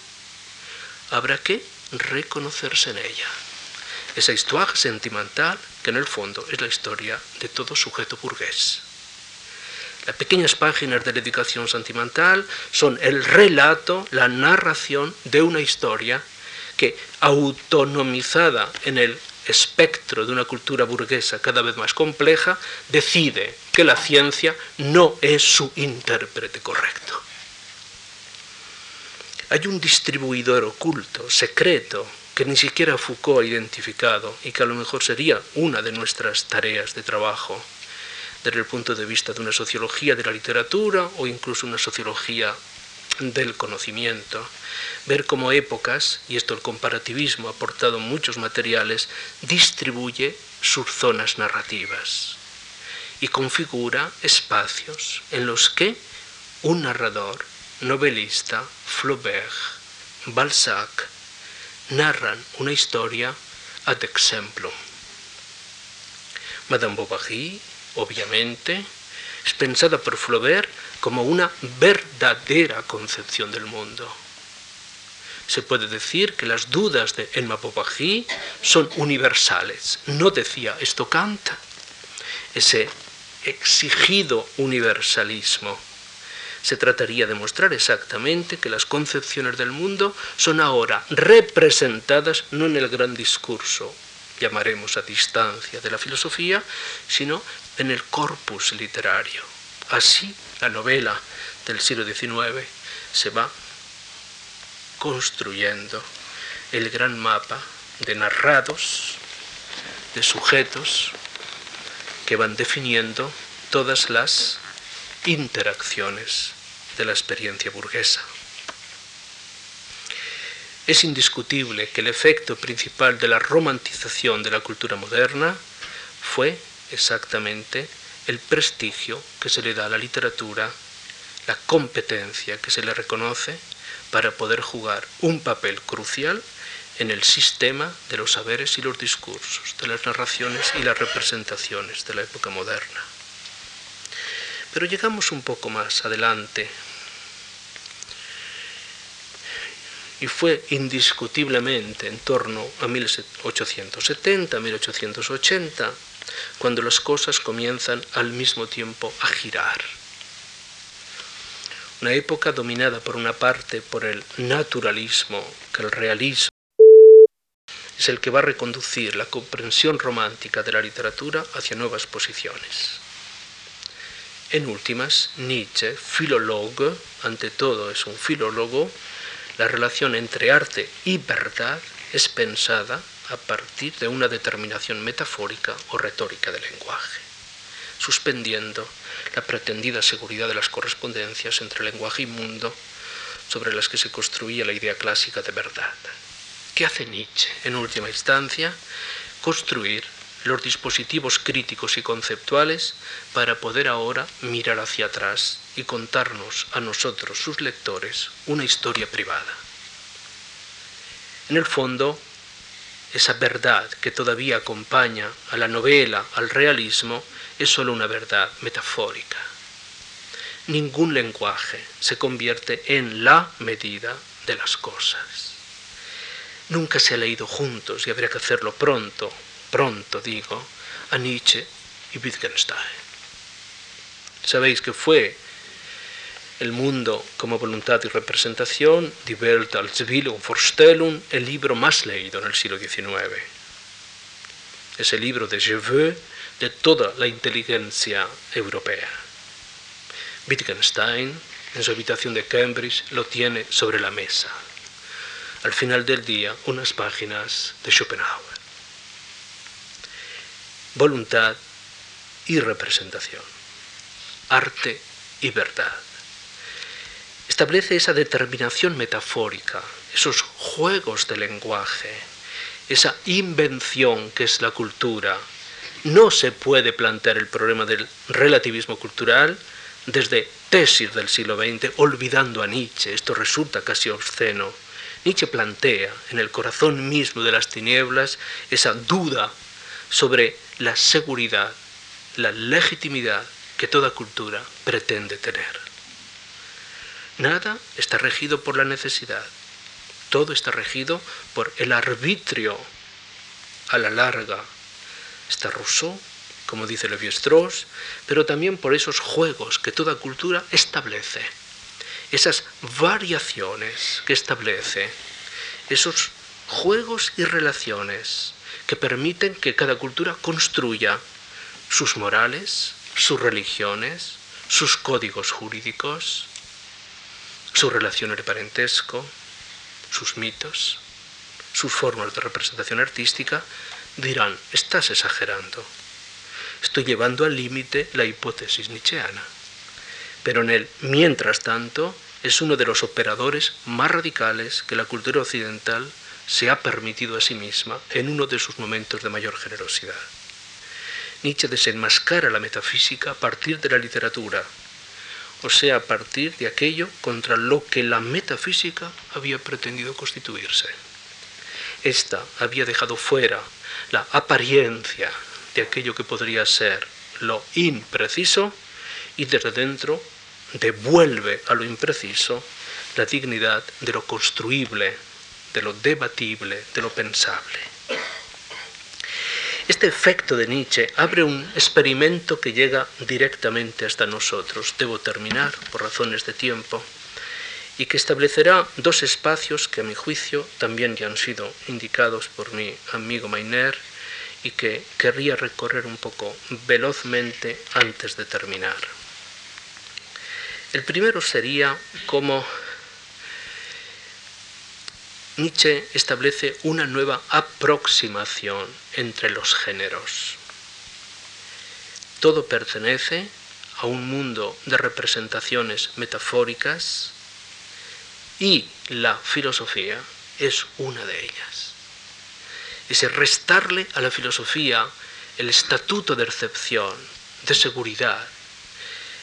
habrá que reconocerse en ella. Esa historia sentimental que en el fondo es la historia de todo sujeto burgués. Las pequeñas páginas de la educación sentimental son el relato, la narración de una historia que, autonomizada en el espectro de una cultura burguesa cada vez más compleja, decide que la ciencia no es su intérprete correcto. Hay un distribuidor oculto, secreto, que ni siquiera Foucault ha identificado y que a lo mejor sería una de nuestras tareas de trabajo desde el punto de vista de una sociología de la literatura o incluso una sociología del conocimiento, ver cómo épocas, y esto el comparativismo ha aportado muchos materiales, distribuye sus zonas narrativas y configura espacios en los que un narrador, novelista, Flaubert, Balzac, narran una historia ad exemplum. Madame Bovary, obviamente, es pensada por Flaubert como una verdadera concepción del mundo. Se puede decir que las dudas de Emma Bovary son universales. No decía esto Kant. Ese exigido universalismo. Se trataría de mostrar exactamente que las concepciones del mundo son ahora representadas no en el gran discurso, llamaremos a distancia de la filosofía, sino en el corpus literario. Así la novela del siglo XIX se va construyendo el gran mapa de narrados, de sujetos que van definiendo todas las interacciones de la experiencia burguesa. Es indiscutible que el efecto principal de la romantización de la cultura moderna fue exactamente el prestigio que se le da a la literatura, la competencia que se le reconoce para poder jugar un papel crucial en el sistema de los saberes y los discursos, de las narraciones y las representaciones de la época moderna. Pero llegamos un poco más adelante y fue indiscutiblemente en torno a 1870-1880 cuando las cosas comienzan al mismo tiempo a girar. Una época dominada por una parte por el naturalismo, que el realismo es el que va a reconducir la comprensión romántica de la literatura hacia nuevas posiciones. En últimas, Nietzsche, filólogo, ante todo es un filólogo, la relación entre arte y verdad es pensada a partir de una determinación metafórica o retórica del lenguaje, suspendiendo la pretendida seguridad de las correspondencias entre lenguaje y mundo sobre las que se construía la idea clásica de verdad. ¿Qué hace Nietzsche en última instancia? Construir los dispositivos críticos y conceptuales para poder ahora mirar hacia atrás y contarnos a nosotros, sus lectores, una historia privada. En el fondo, esa verdad que todavía acompaña a la novela, al realismo, es sólo una verdad metafórica. Ningún lenguaje se convierte en la medida de las cosas. Nunca se ha leído juntos, y habría que hacerlo pronto, pronto digo, a Nietzsche y Wittgenstein. Sabéis que fue El mundo como voluntad y representación, Die Welt als Wille und Vorstellung, el libro más leído en el siglo XIX. Es el libro de veux de toda la inteligencia europea. Wittgenstein, en su habitación de Cambridge, lo tiene sobre la mesa. Al final del día, unas páginas de Schopenhauer. Voluntad y representación. Arte y verdad. Establece esa determinación metafórica, esos juegos de lenguaje, esa invención que es la cultura. No se puede plantear el problema del relativismo cultural desde tesis del siglo XX, olvidando a Nietzsche. Esto resulta casi obsceno. Nietzsche plantea en el corazón mismo de las tinieblas esa duda sobre la seguridad, la legitimidad que toda cultura pretende tener. Nada está regido por la necesidad, todo está regido por el arbitrio. A la larga. Está Rousseau, como dice Levi-Strauss, pero también por esos juegos que toda cultura establece, esas variaciones que establece, esos juegos y relaciones que permiten que cada cultura construya sus morales, sus religiones, sus códigos jurídicos, su relación de parentesco, sus mitos, sus formas de representación artística, dirán, estás exagerando. Estoy llevando al límite la hipótesis nietzscheana. Pero en él, mientras tanto, es uno de los operadores más radicales que la cultura occidental se ha permitido a sí misma en uno de sus momentos de mayor generosidad. Nietzsche desenmascara la metafísica a partir de la literatura, o sea, a partir de aquello contra lo que la metafísica había pretendido constituirse. Esta había dejado fuera la apariencia de aquello que podría ser lo impreciso y desde dentro devuelve a lo impreciso la dignidad de lo construible, de lo debatible, de lo pensable. Este efecto de Nietzsche abre un experimento que llega directamente hasta nosotros. Debo terminar por razones de tiempo y que establecerá dos espacios que a mi juicio también ya han sido indicados por mi amigo Mainer y que querría recorrer un poco velozmente antes de terminar. El primero sería cómo Nietzsche establece una nueva aproximación entre los géneros. Todo pertenece a un mundo de representaciones metafóricas y la filosofía es una de ellas. Ese restarle a la filosofía el estatuto de excepción, de seguridad,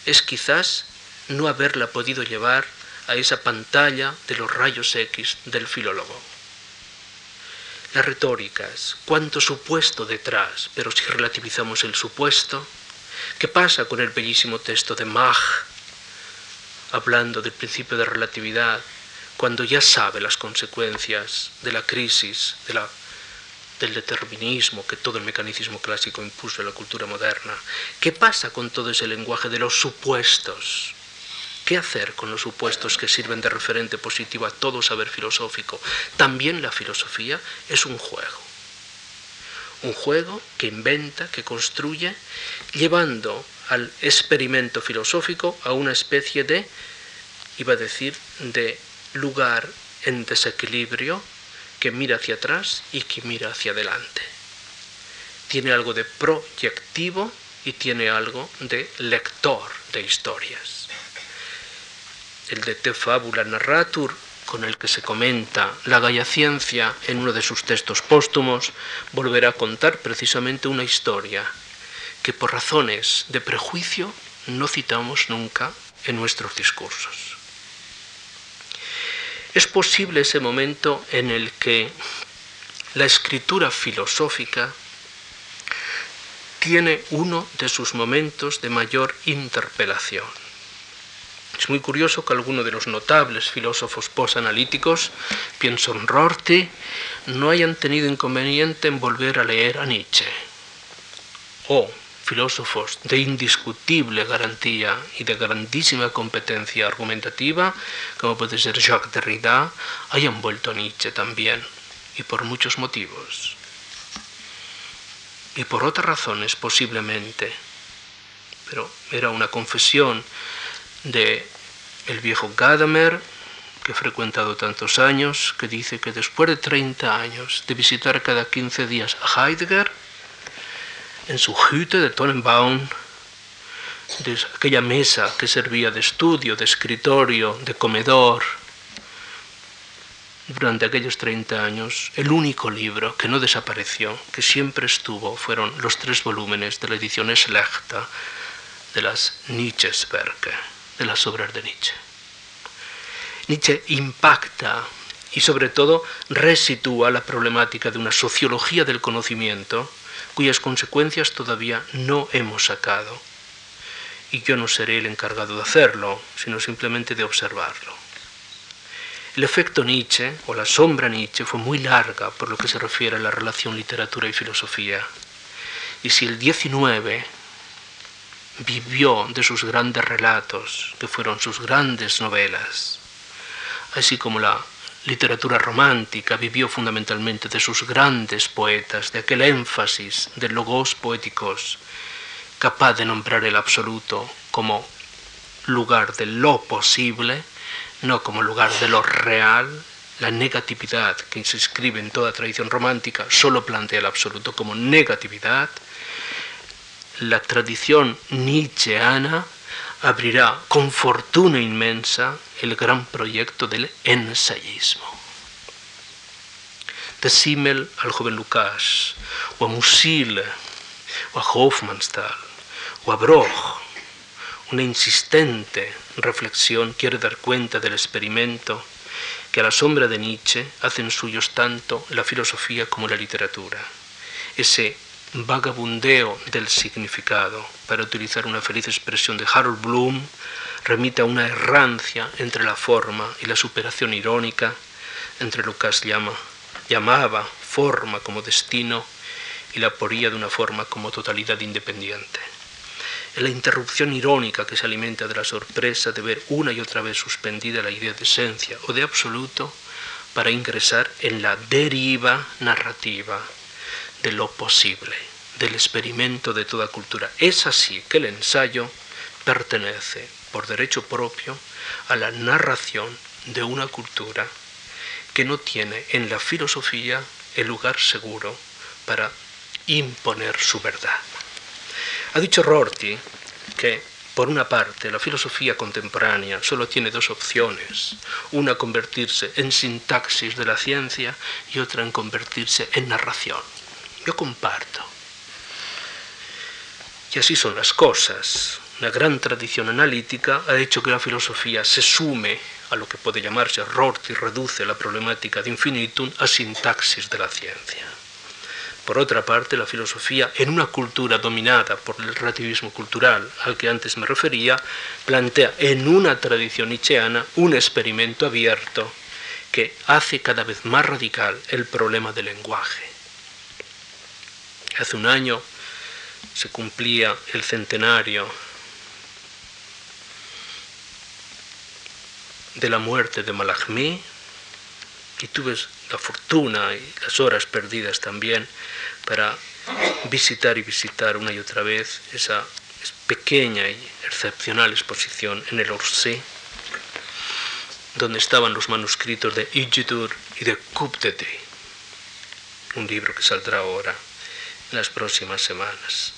es quizás no haberla podido llevar a esa pantalla de los rayos X del filólogo. Las retóricas, cuánto supuesto detrás, pero si relativizamos el supuesto, ¿qué pasa con el bellísimo texto de Mach, hablando del principio de relatividad, cuando ya sabe las consecuencias de la crisis, de la, del determinismo que todo el mecanicismo clásico impuso en la cultura moderna? ¿Qué pasa con todo ese lenguaje de los supuestos? ¿Qué hacer con los supuestos que sirven de referente positivo a todo saber filosófico? También la filosofía es un juego. Un juego que inventa, que construye, llevando al experimento filosófico a una especie de, iba a decir, de lugar en desequilibrio que mira hacia atrás y que mira hacia adelante. Tiene algo de proyectivo y tiene algo de lector de historias el de Te Fabula Narratur, con el que se comenta la Gaya Ciencia en uno de sus textos póstumos, volverá a contar precisamente una historia que por razones de prejuicio no citamos nunca en nuestros discursos. Es posible ese momento en el que la escritura filosófica tiene uno de sus momentos de mayor interpelación es muy curioso que algunos de los notables filósofos posanalíticos, pienso en Rorty, no hayan tenido inconveniente en volver a leer a Nietzsche. O filósofos de indiscutible garantía y de grandísima competencia argumentativa, como puede ser Jacques Derrida, hayan vuelto a Nietzsche también, y por muchos motivos. Y por otras razones posiblemente. Pero era una confesión de el viejo Gadamer, que he frecuentado tantos años, que dice que después de 30 años de visitar cada 15 días a Heidegger, en su Hütte de Tonnenbaum, de aquella mesa que servía de estudio, de escritorio, de comedor, durante aquellos 30 años, el único libro que no desapareció, que siempre estuvo, fueron los tres volúmenes de la edición Schlechter de las Nietzsche's-Werke, de las obras de Nietzsche. Nietzsche impacta y sobre todo resitúa la problemática de una sociología del conocimiento cuyas consecuencias todavía no hemos sacado. Y yo no seré el encargado de hacerlo, sino simplemente de observarlo. El efecto Nietzsche, o la sombra Nietzsche, fue muy larga por lo que se refiere a la relación literatura y filosofía. Y si el 19 vivió de sus grandes relatos, que fueron sus grandes novelas, así como la literatura romántica vivió fundamentalmente de sus grandes poetas, de aquel énfasis de logos poéticos, capaz de nombrar el absoluto como lugar de lo posible, no como lugar de lo real. La negatividad que se escribe en toda tradición romántica solo plantea el absoluto como negatividad. La tradición nietzscheana abrirá con fortuna inmensa el gran proyecto del ensayismo. De Simmel al joven Lucas, o a Musil, o a Hofmannsthal, o a Broch, una insistente reflexión quiere dar cuenta del experimento que a la sombra de Nietzsche hacen suyos tanto la filosofía como la literatura. Ese vagabundeo del significado, para utilizar una feliz expresión de Harold Bloom, remite a una errancia entre la forma y la superación irónica, entre lo que llama, llamaba forma como destino y la poría de una forma como totalidad independiente. En la interrupción irónica que se alimenta de la sorpresa de ver una y otra vez suspendida la idea de esencia o de absoluto para ingresar en la deriva narrativa de lo posible, del experimento de toda cultura. Es así que el ensayo pertenece por derecho propio a la narración de una cultura que no tiene en la filosofía el lugar seguro para imponer su verdad. Ha dicho Rorty que, por una parte, la filosofía contemporánea solo tiene dos opciones, una convertirse en sintaxis de la ciencia y otra en convertirse en narración. Yo comparto. Y así son las cosas una gran tradición analítica ha hecho que la filosofía se sume a lo que puede llamarse Rorty reduce la problemática de infinitum a sintaxis de la ciencia. Por otra parte, la filosofía, en una cultura dominada por el relativismo cultural al que antes me refería, plantea en una tradición nietzscheana un experimento abierto que hace cada vez más radical el problema del lenguaje. Hace un año se cumplía el centenario de la muerte de Malachmé y tuve la fortuna y las horas perdidas también para visitar y visitar una y otra vez esa pequeña y excepcional exposición en el Orsay, donde estaban los manuscritos de Igitur y de Kuptete, un libro que saldrá ahora las próximas semanas.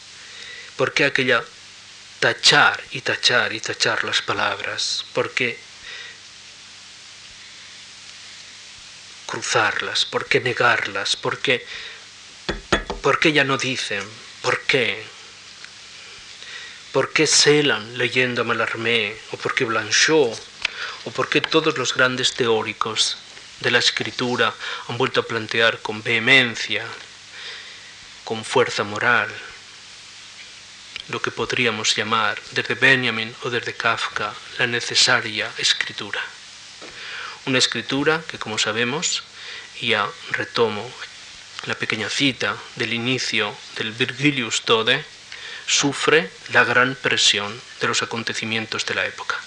¿Por qué aquella tachar y tachar y tachar las palabras? Porque cruzarlas? ¿Por qué negarlas? ¿Por qué, por qué ya no dicen? ¿Por qué? ¿Por qué Celan leyendo a Mallarmé? ¿O por qué Blanchot? ¿O por qué todos los grandes teóricos de la escritura han vuelto a plantear con vehemencia, con fuerza moral, lo que podríamos llamar desde Benjamin o desde Kafka la necesaria escritura? Una escritura que, como sabemos, ya retomo la pequeña cita del inicio del Virgilius Tode, sufre la gran presión de los acontecimientos de la época.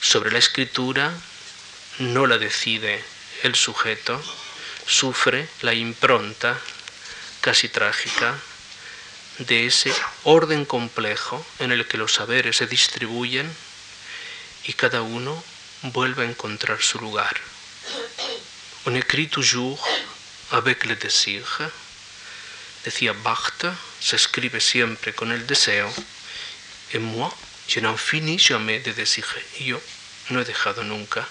Sobre la escritura no la decide el sujeto, sufre la impronta casi trágica de ese orden complejo en el que los saberes se distribuyen y cada uno vuelve a encontrar su lugar. On écrit toujours avec le désir, decía Barthes, se escribe siempre con el deseo, et moi, je n'en finis jamais de désirer. Y yo no he dejado nunca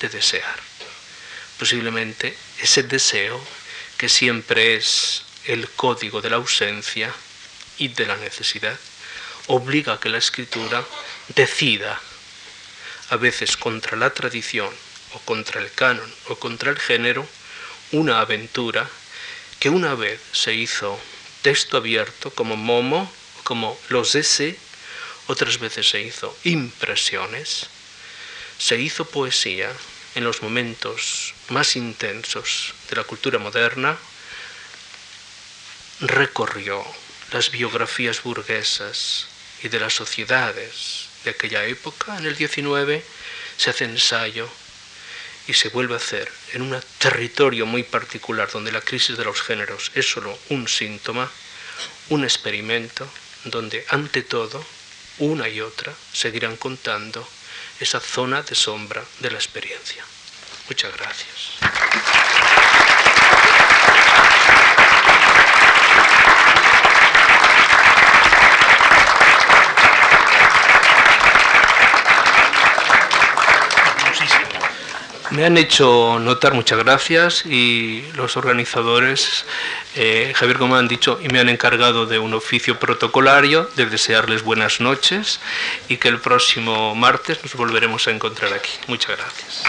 de desear. Posiblemente ese deseo, que siempre es el código de la ausencia y de la necesidad, obliga a que la escritura decida, a veces contra la tradición, o contra el canon, o contra el género, una aventura que una vez se hizo texto abierto como Momo, como Los S, otras veces se hizo impresiones, se hizo poesía en los momentos más intensos de la cultura moderna, recorrió las biografías burguesas y de las sociedades de aquella época, en el 19, se hace ensayo y se vuelve a hacer en un territorio muy particular donde la crisis de los géneros es solo un síntoma, un experimento donde ante todo una y otra seguirán contando esa zona de sombra de la experiencia. Muchas gracias. Me han hecho notar muchas gracias y los organizadores, eh, Javier Gómez, han dicho y me han encargado de un oficio protocolario, de desearles buenas noches y que el próximo martes nos volveremos a encontrar aquí. Muchas gracias.